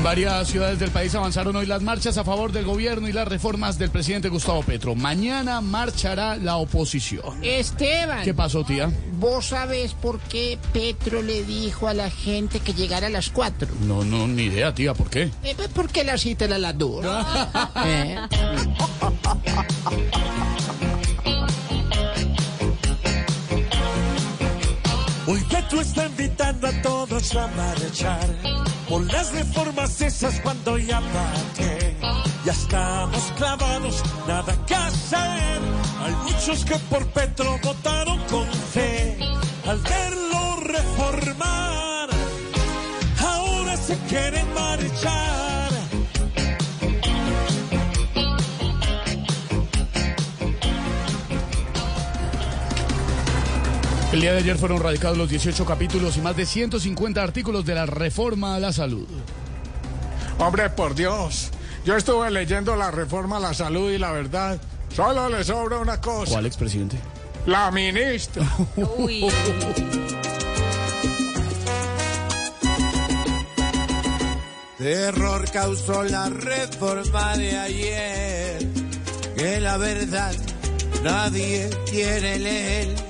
En varias ciudades del país avanzaron hoy las marchas a favor del gobierno y las reformas del presidente Gustavo Petro. Mañana marchará la oposición. Esteban, ¿Qué pasó, tía? ¿vos sabés por qué Petro le dijo a la gente que llegara a las 4? No, no, ni idea, tía, ¿por qué? Eh, pues porque la cita era a las 2. Eh, Hoy Petro está invitando a todos a marchar por las reformas esas cuando ya pagué. Ya estamos clavados, nada que hacer. Hay muchos que por Petro votaron con fe. Al verlo reformar, ahora se quieren marchar. El día de ayer fueron radicados los 18 capítulos y más de 150 artículos de la reforma a la salud. Hombre, por Dios. Yo estuve leyendo la reforma a la salud y la verdad, solo le sobra una cosa. ¿Cuál expresidente? La ministra. Terror causó la reforma de ayer, que la verdad nadie quiere leer.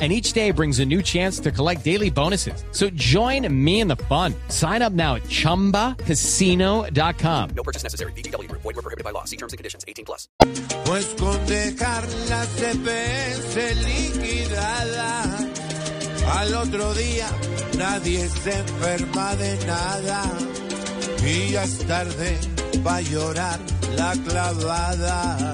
and each day brings a new chance to collect daily bonuses. So join me in the fun. Sign up now at ChumbaCasino.com. No purchase necessary. BGW. Void were prohibited by law. See terms and conditions. 18 plus. Pues con dejar la CPS liquidada, al otro día nadie se enferma de nada. Y ya es tarde para llorar la clavada.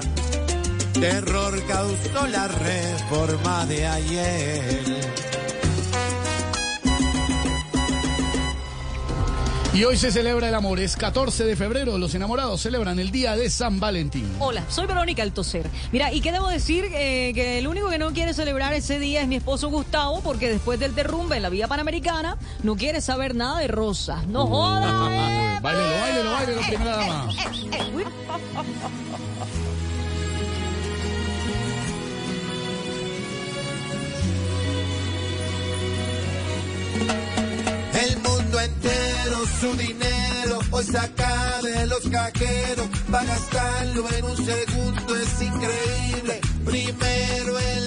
Terror causó la reforma de ayer. Y hoy se celebra el amor. Es 14 de febrero. Los enamorados celebran el día de San Valentín. Hola, soy Verónica Altocer. Mira, ¿y qué debo decir? Eh, que el único que no quiere celebrar ese día es mi esposo Gustavo, porque después del derrumbe en la vía panamericana no quiere saber nada de rosas. ¡No jodas! eh. Báilelo, báilelo, báilelo, primera dama. su dinero hoy saca de los cajeros para gastarlo en un segundo es increíble. Primero el